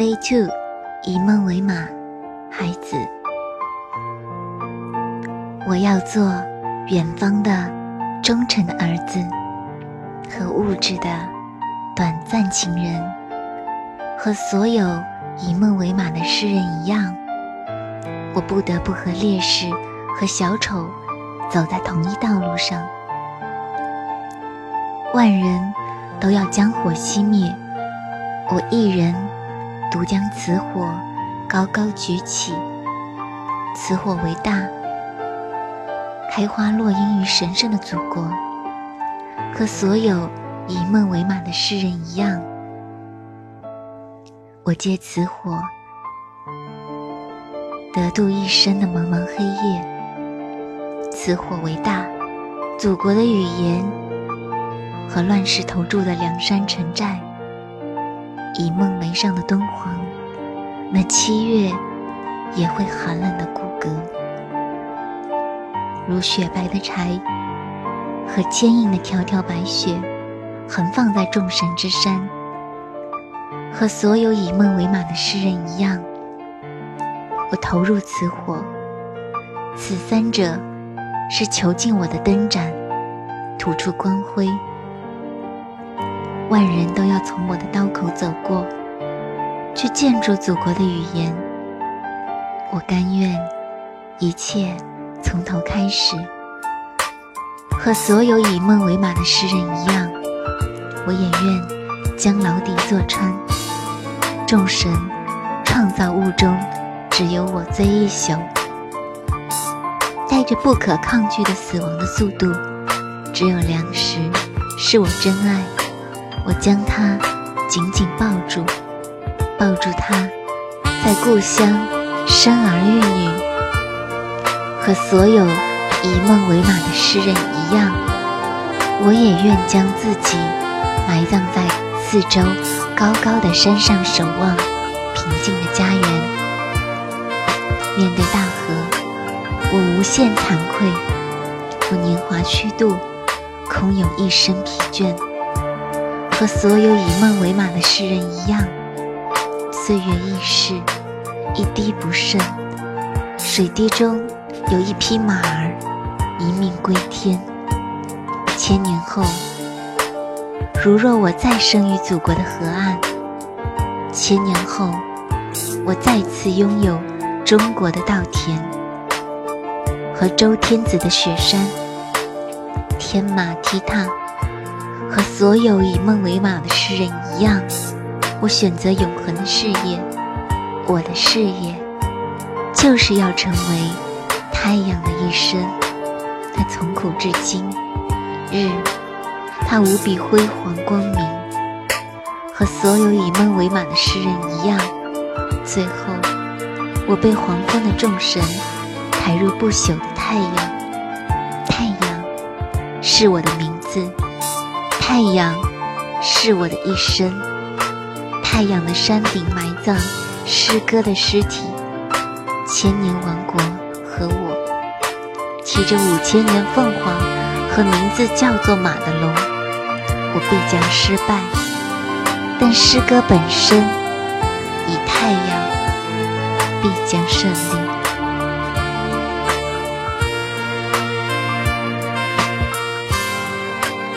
Day Two，以梦为马，孩子，我要做远方的忠诚的儿子，和物质的短暂情人，和所有以梦为马的诗人一样，我不得不和烈士和小丑走在同一道路上。万人都要将火熄灭，我一人独将此火高高举起。此火为大，开花落英于神圣的祖国。和所有以梦为马的诗人一样，我借此火得度一生的茫茫黑夜。此火为大，祖国的语言。和乱世投注的梁山城寨，以梦为上的敦煌，那七月也会寒冷的骨骼，如雪白的柴和坚硬的条条白雪，横放在众神之山。和所有以梦为马的诗人一样，我投入此火，此三者是囚禁我的灯盏，吐出光辉。万人都要从我的刀口走过，去建筑祖国的语言。我甘愿一切从头开始，和所有以梦为马的诗人一样，我也愿将牢底坐穿。众神创造物中，只有我最一宿，带着不可抗拒的死亡的速度，只有粮食是我真爱。我将他紧紧抱住，抱住他，在故乡生儿育女，和所有以梦为马的诗人一样，我也愿将自己埋葬在四周高高的山上，守望平静的家园。面对大河，我无限惭愧，我年华虚度，空有一身疲倦。和所有以梦为马的诗人一样，岁月易逝，一滴不剩。水滴中有一匹马儿，一命归天。千年后，如若我再生于祖国的河岸，千年后，我再次拥有中国的稻田和周天子的雪山，天马踢踏。和所有以梦为马的诗人一样，我选择永恒的事业。我的事业就是要成为太阳的一生。它从古至今，日，它无比辉煌光明。和所有以梦为马的诗人一样，最后，我被黄昏的众神抬入不朽的太阳。太阳，是我的名字。太阳是我的一生，太阳的山顶埋葬诗歌的尸体，千年王国和我，骑着五千年凤凰和名字叫做马的龙，我必将失败，但诗歌本身以太阳必将胜利。